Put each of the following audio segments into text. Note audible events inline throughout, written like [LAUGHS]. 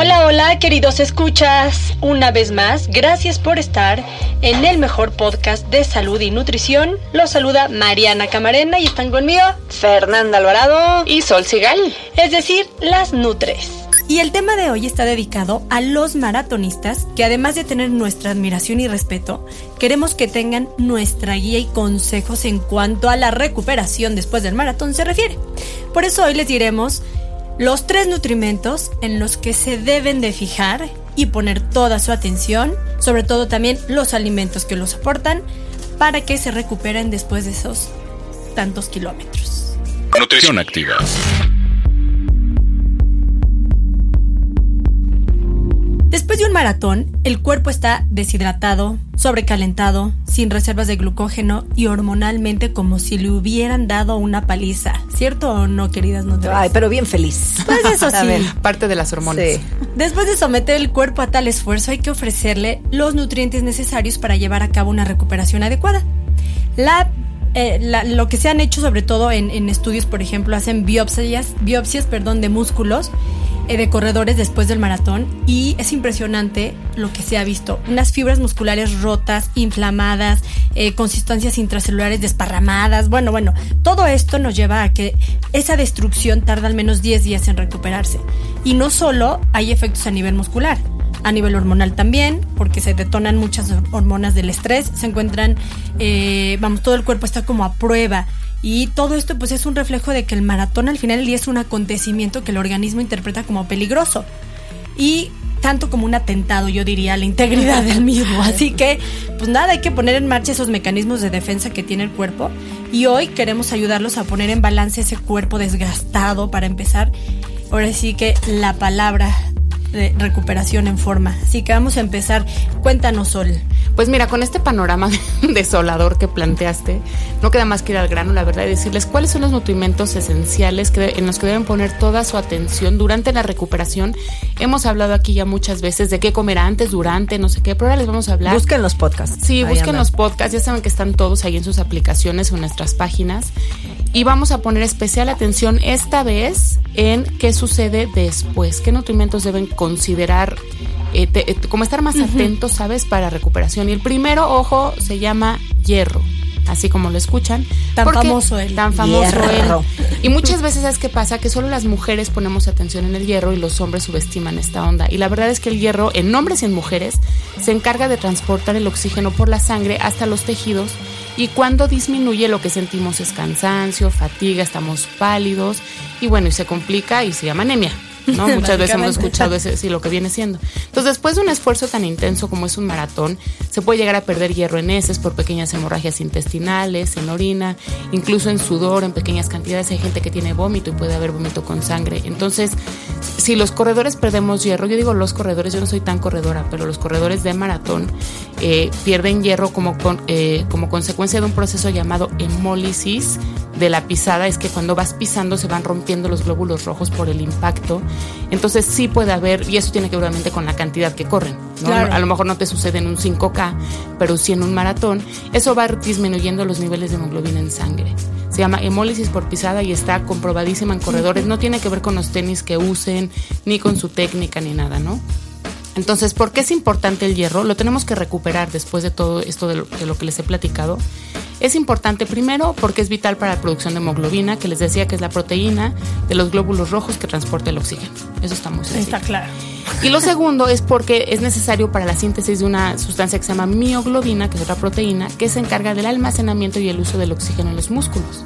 Hola, hola, queridos escuchas. Una vez más, gracias por estar en el mejor podcast de salud y nutrición. Los saluda Mariana Camarena y están conmigo Fernanda Alvarado y Sol Sigal. Es decir, las Nutres. Y el tema de hoy está dedicado a los maratonistas que además de tener nuestra admiración y respeto, queremos que tengan nuestra guía y consejos en cuanto a la recuperación después del maratón se refiere. Por eso hoy les diremos los tres nutrimentos en los que se deben de fijar y poner toda su atención, sobre todo también los alimentos que los aportan, para que se recuperen después de esos tantos kilómetros. Nutrición activa. Después de un maratón, el cuerpo está deshidratado, sobrecalentado, sin reservas de glucógeno y hormonalmente como si le hubieran dado una paliza. ¿Cierto o no, queridas nutrias? Ay, pero bien feliz. Pues eso [LAUGHS] sí. parte de las hormonas. Después de someter el cuerpo a tal esfuerzo, hay que ofrecerle los nutrientes necesarios para llevar a cabo una recuperación adecuada. La eh, lo que se han hecho sobre todo en, en, estudios, por ejemplo, hacen biopsias, biopsias perdón, de músculos de corredores después del maratón y es impresionante lo que se ha visto. Unas fibras musculares rotas, inflamadas, eh, consistencias intracelulares desparramadas. Bueno, bueno, todo esto nos lleva a que esa destrucción tarda al menos 10 días en recuperarse. Y no solo hay efectos a nivel muscular, a nivel hormonal también, porque se detonan muchas hormonas del estrés, se encuentran, eh, vamos, todo el cuerpo está como a prueba y todo esto pues es un reflejo de que el maratón al final del día es un acontecimiento que el organismo interpreta como peligroso. Y tanto como un atentado, yo diría, a la integridad del mismo. [LAUGHS] Así que, pues nada, hay que poner en marcha esos mecanismos de defensa que tiene el cuerpo. Y hoy queremos ayudarlos a poner en balance ese cuerpo desgastado para empezar. Ahora sí que la palabra de recuperación en forma. Así que vamos a empezar. Cuéntanos, Sol. Pues mira, con este panorama [LAUGHS] desolador que planteaste, no queda más que ir al grano, la verdad, y decirles cuáles son los nutrimentos esenciales que, en los que deben poner toda su atención durante la recuperación. Hemos hablado aquí ya muchas veces de qué comer antes, durante, no sé qué, pero ahora les vamos a hablar. Busquen los podcasts. Sí, busquen los podcasts, ya saben que están todos ahí en sus aplicaciones o en nuestras páginas. Y vamos a poner especial atención esta vez en qué sucede después, qué nutrimentos deben considerar eh, eh, como estar más atentos, ¿sabes? Para recuperación. Y el primero, ojo, se llama hierro. Así como lo escuchan. Tan famoso él. Tan famoso él. Y muchas veces, ¿sabes qué pasa? Que solo las mujeres ponemos atención en el hierro y los hombres subestiman esta onda. Y la verdad es que el hierro, en hombres y en mujeres, se encarga de transportar el oxígeno por la sangre hasta los tejidos. Y cuando disminuye, lo que sentimos es cansancio, fatiga, estamos pálidos. Y bueno, y se complica y se llama anemia. ¿No? [LAUGHS] Muchas veces hemos escuchado ese, sí, lo que viene siendo. Entonces, después de un esfuerzo tan intenso como es un maratón, se puede llegar a perder hierro en heces por pequeñas hemorragias intestinales, en orina, incluso en sudor, en pequeñas cantidades. Hay gente que tiene vómito y puede haber vómito con sangre. Entonces, si los corredores perdemos hierro, yo digo los corredores, yo no soy tan corredora, pero los corredores de maratón eh, pierden hierro como, eh, como consecuencia de un proceso llamado hemólisis de la pisada, es que cuando vas pisando se van rompiendo los glóbulos rojos por el impacto entonces sí puede haber, y eso tiene que ver obviamente con la cantidad que corren. A lo mejor no te sucede en un 5K, pero sí en un maratón. Eso va disminuyendo los niveles de hemoglobina en sangre. Se llama hemólisis por pisada y está comprobadísima en corredores. No tiene que ver con los tenis que usen, ni con su técnica, ni nada, ¿no? Entonces, ¿por qué es importante el hierro? Lo tenemos que recuperar después de todo esto de lo, de lo, que les he platicado. Es importante primero porque es vital para la producción de hemoglobina, que les decía que es la proteína de los glóbulos rojos que transporta el oxígeno. Eso está muy sencillo. Está claro. Y lo segundo es porque es necesario para la síntesis de una sustancia que se llama mioglobina, que es otra proteína, que se encarga del almacenamiento y el uso del oxígeno en los músculos.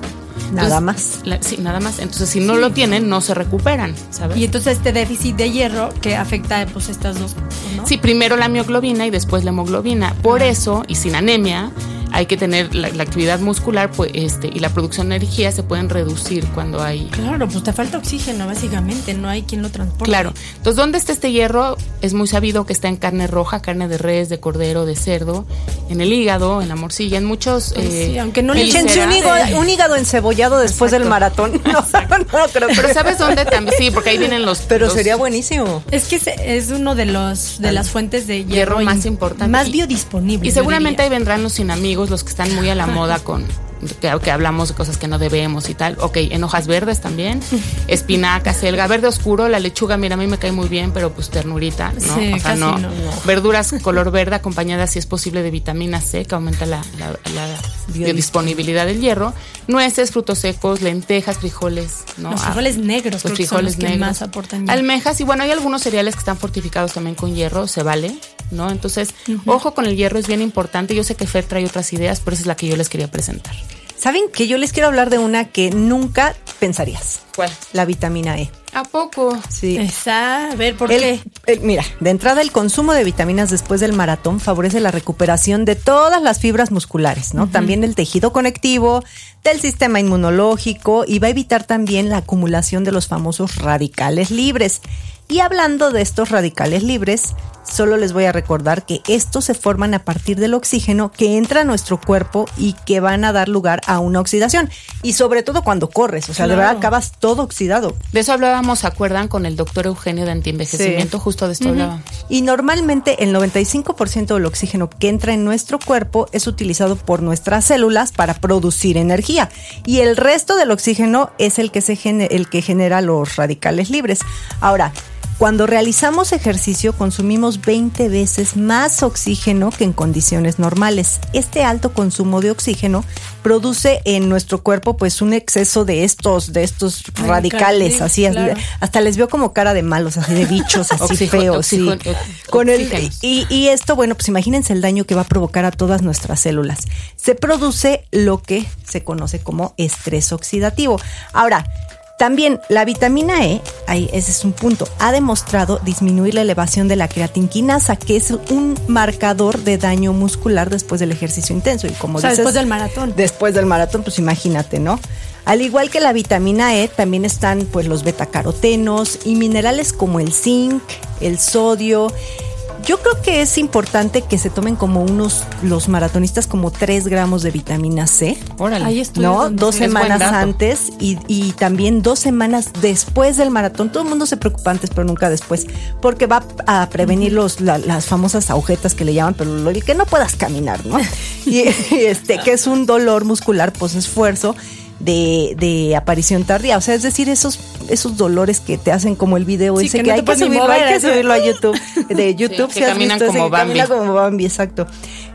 Nada más. La, sí, nada más. Entonces, si no sí. lo tienen, no se recuperan, ¿sabes? Y entonces este déficit de hierro que afecta pues estas dos, ¿no? Sí, primero la mioglobina y después la hemoglobina. Por eso, y sin anemia, hay que tener la, la, actividad muscular pues, este, y la producción de energía se pueden reducir cuando hay... Claro, pues te falta oxígeno básicamente, no hay quien lo transporte. Claro, entonces ¿dónde está este hierro? Es muy sabido que está en carne roja, carne de res, de cordero, de cerdo, en el hígado, en la morcilla, en muchos... Pues eh, sí, aunque no le echense un hígado, un hígado encebollado después Exacto. del maratón. [LAUGHS] No, no, creo. Pero ¿sabes dónde también? Sí, porque ahí vienen los... Pero los, sería buenísimo. Es que es uno de los de las fuentes de hierro, hierro más importantes. Más biodisponible. Y seguramente ahí vendrán los sin amigos, los que están muy a la [LAUGHS] moda con que, que, hablamos de cosas que no debemos y tal. Ok, en hojas verdes también, [LAUGHS] espinaca, selga, verde oscuro, la lechuga, mira, a mí me cae muy bien, pero pues ternurita, ¿no? Sí, o sea, no, no. Verduras color verde acompañadas, si es posible, de vitamina C, que aumenta la, la, la biodisponibilidad del hierro. Nueces, frutos secos, lentejas, frijoles, ¿no? Los frijoles negros, los frijoles negros. más aportan. Almejas, y bueno, hay algunos cereales que están fortificados también con hierro, se vale, ¿no? Entonces, uh -huh. ojo con el hierro, es bien importante. Yo sé que Fer trae otras ideas, pero esa es la que yo les quería presentar. ¿Saben que yo les quiero hablar de una que nunca pensarías? ¿Cuál? La vitamina E. ¿A poco? Sí. Esa, a ver, ¿por el, qué? El, mira, de entrada el consumo de vitaminas después del maratón favorece la recuperación de todas las fibras musculares, ¿no? Uh -huh. También del tejido conectivo, del sistema inmunológico y va a evitar también la acumulación de los famosos radicales libres. Y hablando de estos radicales libres, solo les voy a recordar que estos se forman a partir del oxígeno que entra a nuestro cuerpo y que van a dar lugar a una oxidación. Y sobre todo cuando corres, o sea, claro. de verdad acabas todo oxidado. De eso hablábamos, ¿se acuerdan? Con el doctor Eugenio de antienvejecimiento, sí. justo de esto uh -huh. hablábamos. Y normalmente el 95% del oxígeno que entra en nuestro cuerpo es utilizado por nuestras células para producir energía. Y el resto del oxígeno es el que, se el que genera los radicales libres. Ahora, cuando realizamos ejercicio consumimos 20 veces más oxígeno que en condiciones normales. Este alto consumo de oxígeno produce en nuestro cuerpo pues un exceso de estos de estos radicales, sí, así claro. hasta les veo como cara de malos, así de bichos, así [LAUGHS] feos, sí. Con el y, y esto, bueno, pues imagínense el daño que va a provocar a todas nuestras células. Se produce lo que se conoce como estrés oxidativo. Ahora, también la vitamina E, ahí ese es un punto, ha demostrado disminuir la elevación de la creatinquinasa, que es un marcador de daño muscular después del ejercicio intenso. Y como o sea, dices, después del maratón. Después del maratón, pues imagínate, ¿no? Al igual que la vitamina E, también están pues los betacarotenos y minerales como el zinc, el sodio. Yo creo que es importante que se tomen como unos, los maratonistas, como 3 gramos de vitamina C. Órale. Ahí estoy ¿No? Dos semanas antes y, y, también dos semanas después del maratón. Todo el mundo se preocupa antes, pero nunca después, porque va a prevenir los, la, las famosas agujetas que le llaman, pero el que no puedas caminar, ¿no? [LAUGHS] y, y este, que es un dolor muscular post esfuerzo de, de, aparición tardía. O sea, es decir, esos, esos dolores que te hacen como el video sí, ese que, hay, que subirlo, mover, hay que subirlo a YouTube. [LAUGHS] De YouTube, sí, que caminan visto, como ese, Bambi. Camina como Bambi, exacto.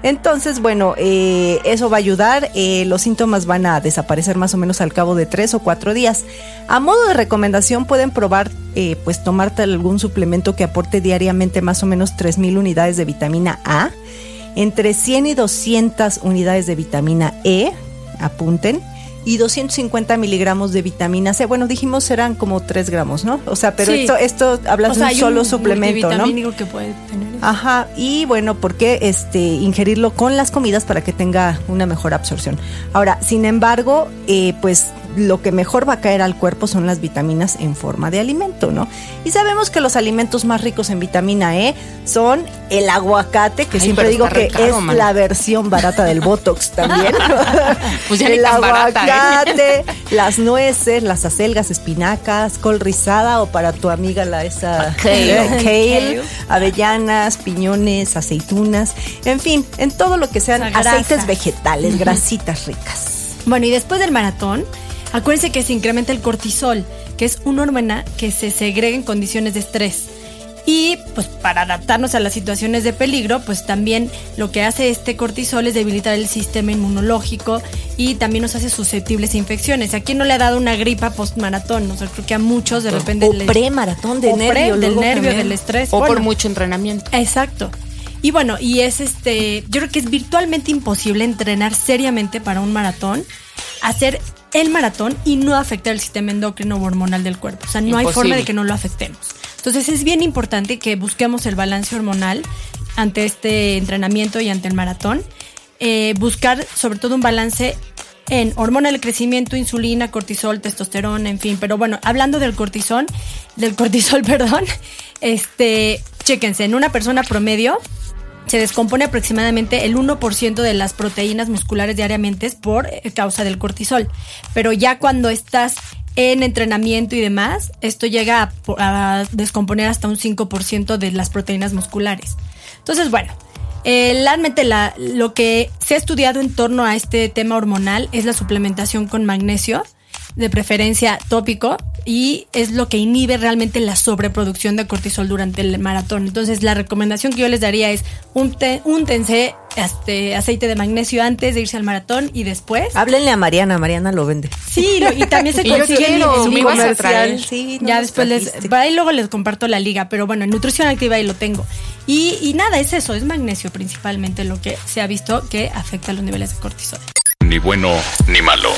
Entonces, bueno, eh, eso va a ayudar. Eh, los síntomas van a desaparecer más o menos al cabo de tres o cuatro días. A modo de recomendación, pueden probar, eh, pues, tomarte algún suplemento que aporte diariamente más o menos 3000 unidades de vitamina A, entre 100 y 200 unidades de vitamina E. Apunten y 250 miligramos de vitamina C. Bueno, dijimos serán como 3 gramos, ¿no? O sea, pero Sí. esto, esto hablas O sea, de un solo un suplemento, ¿no? que puede tener. eso. Ajá, y bueno, ¿por qué este, ingerirlo con las comidas para que tenga una mejor absorción? Ahora, sin embargo, eh, pues lo que mejor va a caer al cuerpo son las vitaminas en forma de alimento, ¿no? Y sabemos que los alimentos más ricos en vitamina E son el aguacate, que Ay, siempre digo que caro, es man. la versión barata del Botox [LAUGHS] también. Pues ya el barata, ¿eh? aguacate, las nueces, las acelgas, espinacas, col rizada o para tu amiga la esa Kale. eh, kale, Kale. avellanas, piñones, aceitunas, en fin, en todo lo que sean aceites vegetales, grasitas ricas. Bueno, y después del maratón, acuérdense que se incrementa el cortisol, que es una hormona que se segrega en condiciones de estrés. Y pues para adaptarnos a las situaciones de peligro, pues también lo que hace este cortisol es debilitar el sistema inmunológico y también nos hace susceptibles a infecciones. ¿A quién no le ha dado una gripa post-maratón? O sea, creo que a muchos de repente... O pre-maratón de o pre- nervio, del nervio, del estrés. O por mucho entrenamiento. Exacto. Y bueno, y es este, yo creo que es virtualmente imposible entrenar seriamente para un maratón, hacer el maratón y no afectar el sistema endocrino o hormonal del cuerpo. O sea, no hay forma de que no lo afectemos. Entonces es bien importante que busquemos el balance hormonal ante este entrenamiento y ante el maratón. Eh, buscar sobre todo un balance en hormona del crecimiento, insulina, cortisol, testosterona, en fin. Pero bueno, hablando del cortisol, del cortisol, [LAUGHS] perdón, este, chéquense, en una persona promedio se descompone aproximadamente el 1% de las proteínas musculares diariamente por eh, causa del cortisol. Pero ya cuando estás en entrenamiento y demás, esto llega a, po- a descomponer hasta un 5% de las proteínas musculares. Entonces, bueno, eh, realmente la- lo que se ha estudiado en torno a este tema hormonal es la suplementación con magnesio, de preferencia tópico, y es lo que inhibe realmente la sobreproducción de cortisol durante el maratón. Entonces, la recomendación que yo les daría es úntense este, aceite de magnesio antes de irse al maratón y después. Háblenle a Mariana, Mariana lo vende. Sí, lo- y también se [LAUGHS] consigue en- a Comercial. Sí, no ya después les, trajiste. ahí luego les comparto la liga, pero bueno, en nutrición activa ahí lo tengo. Y, y nada, es eso, es magnesio principalmente lo que se ha visto que afecta los niveles de cortisol. Ni bueno ni malo.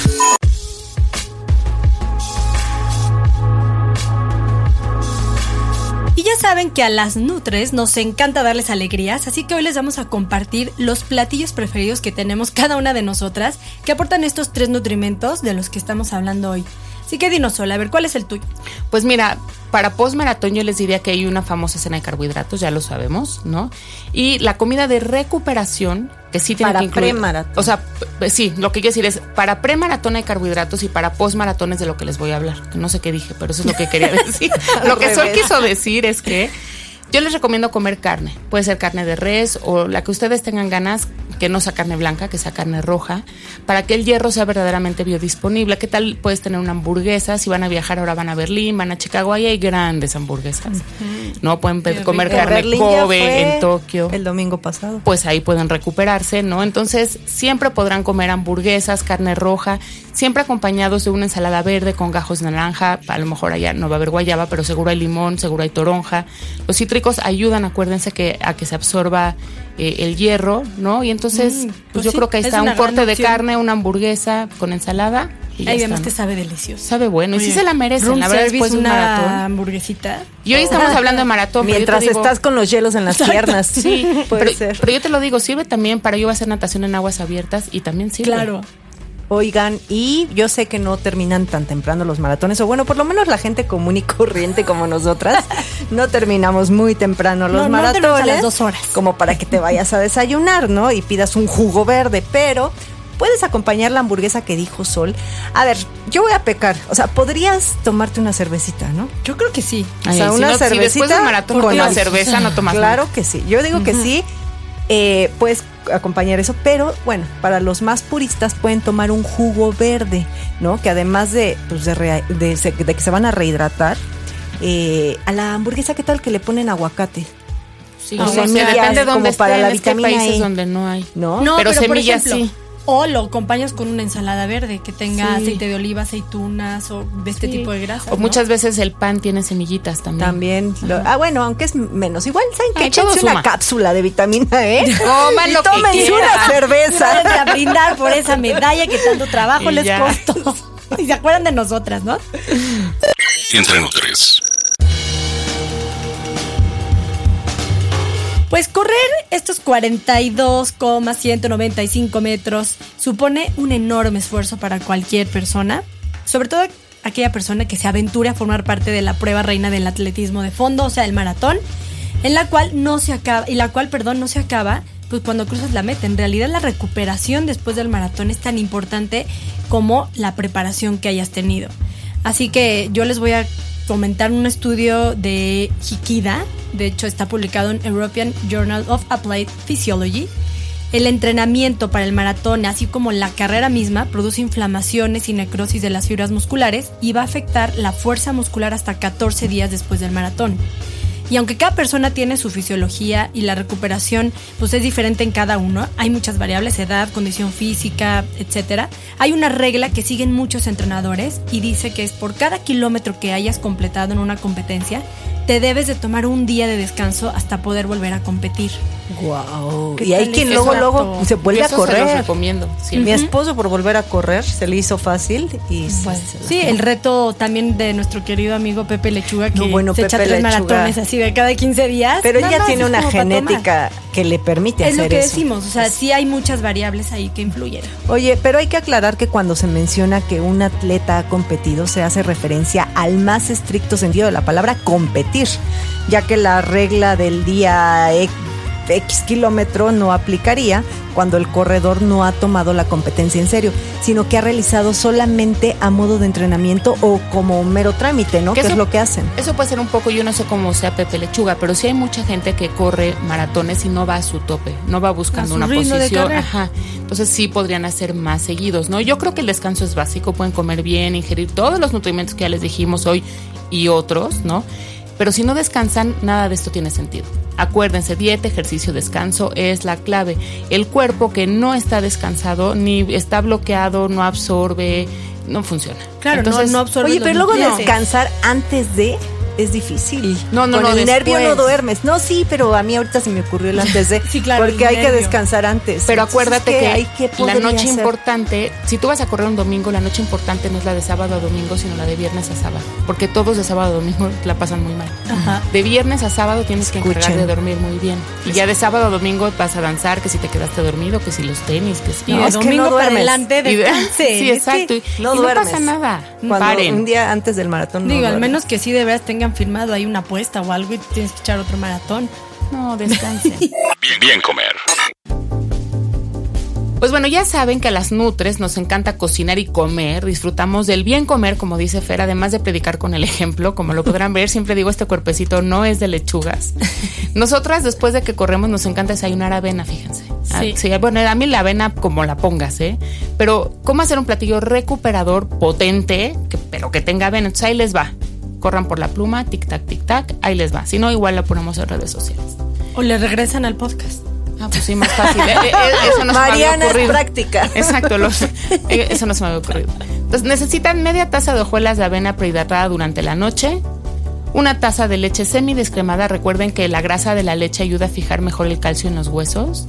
Saben que a las Nutres nos encanta darles alegrías, así que hoy les vamos a compartir los platillos preferidos que tenemos cada una de nosotras que aportan estos tres nutrimentos de los que estamos hablando hoy. Así que dinos, Sol, a ver, ¿cuál es el tuyo? Pues mira, para post-maratón yo les diría que hay una famosa cena de carbohidratos, ya lo sabemos, ¿no? Y la comida de recuperación, que sí tiene Para que incluir. premaratón. O sea, sí, lo que quiero decir es, para premaratón hay carbohidratos y para post-maratón es de lo que les voy a hablar. No sé qué dije, pero eso es lo que quería [LAUGHS] decir. lo que Sol quiso decir es que yo les recomiendo comer carne. Puede ser carne de res o la que ustedes tengan ganas, que no sea carne blanca, que sea carne roja, para que el hierro sea verdaderamente biodisponible. ¿Qué tal puedes tener una hamburguesa? Si van a viajar ahora van a Berlín, van a Chicago, ahí hay grandes hamburguesas. No pueden comer En carne Berlín ya Kobe en Tokio El domingo pasado. pues ahí pueden recuperarse, ¿no? Entonces, siempre podrán comer hamburguesas, carne roja, siempre acompañados de una ensalada verde con gajos de naranja. A lo mejor allá no va a haber guayaba, pero seguro hay limón, seguro hay toronja. Los cítricos ayudan, acuérdense que a que se absorba eh, el hierro, ¿no? Y entonces, Mm, pues, pues yo sí, creo que ahí es está un corte de carne, una hamburguesa con ensalada. Y vemos ¿no? que sabe delicioso. Sabe bueno, y sí se la merecen, room la verdad, después un una maratón. hamburguesita. Y hoy estamos hablando de maratón. Mientras digo- estás con los hielos en las piernas. Sí, [LAUGHS] puede pero, ser. pero yo te lo digo, sirve también para yo hacer natación en aguas abiertas y también sirve. Claro. Oigan, y yo sé que no terminan tan temprano los maratones, o bueno, por lo menos la gente común y corriente como nosotras, [LAUGHS] no terminamos muy temprano los No, no a maratones. las dos horas. Como para que te vayas a desayunar, ¿no? Y pidas un jugo verde, pero puedes acompañar la hamburguesa que dijo Sol. A ver, yo voy a pecar, o sea, podrías tomarte una cervecita, ¿no? Yo creo que sí. O sea, Ay, si una no- si después cervecita del maratón con algo. cerveza no tomas Claro nada. que sí. Yo digo que sí. eh, puedes acompañar eso, pero bueno, para los más puristas pueden tomar un jugo verde, ¿no? Que además de, pues, de, rea- de se- de que se van a rehidratar, eh, a la hamburguesa, ¿qué tal que le ponen aguacate? Sí, O no sé, semillas, depende de como dónde para la es que hay vitamina países E. donde no hay. ¿No? No, Pero pero, por semillas ejemplo, sí. O lo acompañas con una ensalada verde que tenga Sí. aceite de oliva, aceitunas o de este Sí. tipo de grasas. O ¿no? muchas veces el pan tiene semillitas también. También. lo- ah, bueno, aunque es menos. Igual, ¿saben qué? Échense una cápsula de vitamina E. [LAUGHS] Coman lo que tómense una cerveza. A brindar por esa medalla que tanto trabajo Y les ya. costó. [LAUGHS] Y se acuerdan de nosotras, ¿no? Entre. Pues correr estos 42,195 metros supone un enorme esfuerzo para cualquier persona, sobre todo aquella persona que se aventure a formar parte de la prueba reina del atletismo de fondo, o sea, el maratón, en la cual no se acaba, y la cual, perdón, no se acaba pues cuando cruzas la meta. En realidad la recuperación después del maratón es tan importante como la preparación que hayas tenido. Así que yo les voy a comentar un estudio de Hikida, de hecho está publicado en European Journal of Applied Physiology. El entrenamiento para el maratón, así como la carrera misma, produce inflamaciones y necrosis de las fibras musculares y va a afectar la fuerza muscular hasta 14 días después del maratón. Y aunque cada persona tiene su fisiología y la recuperación pues es diferente en cada uno, hay muchas variables, edad, condición física, etcétera. Hay una regla que siguen muchos entrenadores y dice que es por cada kilómetro que hayas completado en una competencia, te debes de tomar un día de descanso hasta poder volver a competir. Wow. ¿Qué Y hay quien eso? luego, luego se vuelve Y a eso Se los correr. recomiendo. Mi esposo por volver a correr se le hizo fácil y se- Pues, se sí, el reto también de nuestro querido amigo Pepe Lechuga, que No, bueno, se echa Pepe tres Lechuga. maratones así de cada 15 días. Pero ella tiene una genética que le permite Es hacer lo que eso. decimos, o sea, sí hay muchas variables ahí que influyen. Oye, pero hay que aclarar que cuando se menciona que un atleta ha competido, se hace referencia al más estricto sentido de la palabra competir, ya que la regla del día X kilómetro no aplicaría cuando el corredor no ha tomado la competencia en serio, sino que ha realizado solamente a modo de entrenamiento o como un mero trámite, ¿no? Que Que es lo que hacen. Eso puede ser un poco, yo no sé cómo sea Pepe Lechuga, pero sí hay mucha gente que corre maratones y no va a su tope, no va buscando una posición. Ajá. Entonces sí podrían hacer más seguidos, ¿no? Yo creo que el descanso es básico, pueden comer bien, ingerir todos los nutrimentos que ya les dijimos hoy y otros, ¿no? Pero si no descansan, nada de esto tiene sentido. Acuérdense, dieta, ejercicio, descanso es la clave. El cuerpo que no está descansado, ni está bloqueado, no absorbe, no funciona. Claro, no- Entonces, no absorbe Oye, pero luego nutrientes. descansar antes de es difícil. No, no, Con no, el nervio no duermes. No, sí, pero a mí ahorita se me ocurrió el antes de. [LAUGHS] Sí, claro, Porque hay que descansar antes. Pero Entonces, acuérdate ¿qué que, hay? ¿Qué la noche hacer? importante, si tú vas a correr un domingo, la noche importante no es la de sábado a domingo, sino la de viernes a sábado. Porque todos de sábado a domingo [LAUGHS] la pasan muy mal. Ajá. De viernes a sábado tienes que encargar de dormir muy bien. Y ya de sábado a domingo vas a danzar, que si te quedaste dormido, que si los tenis, que si... Y No, de es que domingo no para duermes. adelante de- [LAUGHS] sí, Es que- exacto. Y no y no duermes. pasa nada. Cuando Paren. un día antes del maratón. no Digo, al menos que sí de veras tengan firmado ahí una apuesta o algo y tienes que echar otro maratón. No, descansen. [LAUGHS] Bien, bien comer. Pues bueno, ya saben que a las Nutres nos encanta cocinar y comer, disfrutamos del bien comer, como dice Fer, además de predicar con el ejemplo, como lo podrán ver, siempre digo, este cuerpecito no es de lechugas. Nosotras, después de que corremos, nos encanta desayunar avena, fíjense. Ah, Sí. sí, bueno, a mí la avena como la pongas, ¿eh? Pero, ¿cómo hacer un platillo recuperador, potente, que- pero que tenga avena? Entonces ahí les va. Corran por la pluma, tic-tac, tic-tac, ahí les va. Si no, igual la ponemos en redes sociales. O le regresan al podcast. Ah, pues sí, más fácil. Eh, eh, eso no se me había Mariana es práctica. Exacto, los- eh, eso no se me había ocurrido. Entonces, necesitan media taza de hojuelas de avena prehidratada durante la noche, una taza de leche semidescremada. Recuerden que la grasa de la leche ayuda a fijar mejor el calcio en los huesos.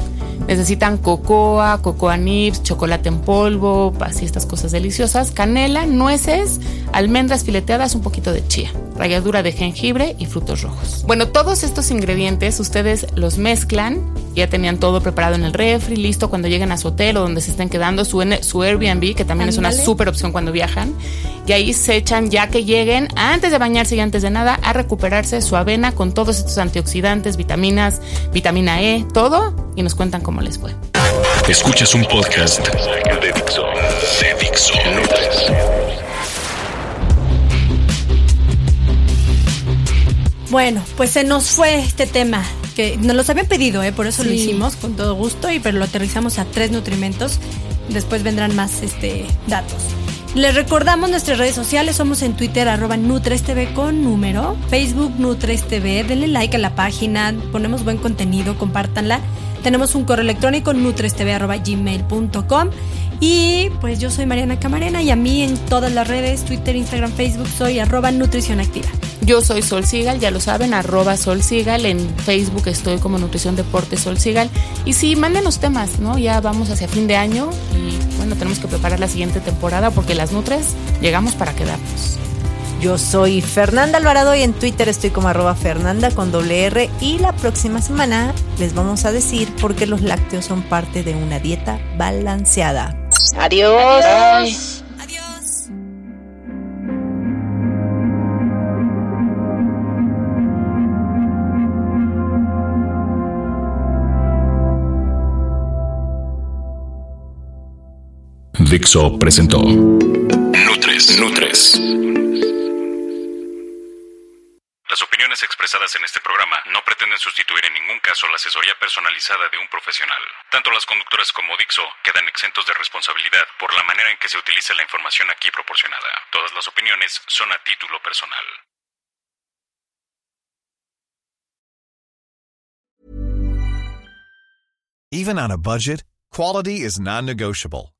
Necesitan cocoa, cocoa nibs, chocolate en polvo, así estas cosas deliciosas, canela, nueces, almendras fileteadas, un poquito de chía, ralladura de jengibre y frutos rojos. Bueno, todos estos ingredientes ustedes los mezclan, ya tenían todo preparado en el refri, listo cuando lleguen a su hotel o donde se estén quedando, su, su Airbnb, que también es una súper opción cuando viajan, y ahí se echan ya que lleguen, antes de bañarse y antes de nada, a recuperarse su avena con todos estos antioxidantes, vitaminas, vitamina E, todo, y nos cuentan cómo les fue. Escuchas un podcast de Dixo. De Dixo. Bueno, pues se nos fue este tema que nos los habían pedido, ¿eh? por eso lo hicimos con todo gusto, y pero lo aterrizamos a tres nutrimentos. Después vendrán más este, datos. Les recordamos nuestras redes sociales, somos en Twitter arroba NutresTV con número, Facebook NutresTV, denle like a la página, ponemos buen contenido, compártanla. Tenemos un correo electrónico nutrestv arroba gmail.com y pues yo soy Mariana Camarena y a mí en todas las redes, Twitter, Instagram, Facebook, soy arroba Nutrición Activa. Yo soy Sol Sigal, ya lo saben, arroba Sol. En Facebook estoy como Nutrición Deporte Sol Sigal. Y sí, mándenos temas, ¿no? Ya vamos hacia fin de año y bueno, tenemos que preparar la siguiente temporada porque las Nutres llegamos para quedarnos. Yo soy Fernanda Alvarado y en Twitter estoy como arroba Fernanda con doble R y la próxima semana les vamos a decir por qué los lácteos son parte de una dieta balanceada. Adiós. Dixo presentó Nutres, Nutres. Las opiniones expresadas en este programa no pretenden sustituir en ningún caso la asesoría personalizada de un profesional. Tanto las conductoras como Dixo quedan exentos de responsabilidad por la manera en que se utiliza la información aquí proporcionada. Todas las opiniones son a título personal. Even on a budget, quality is non-negotiable.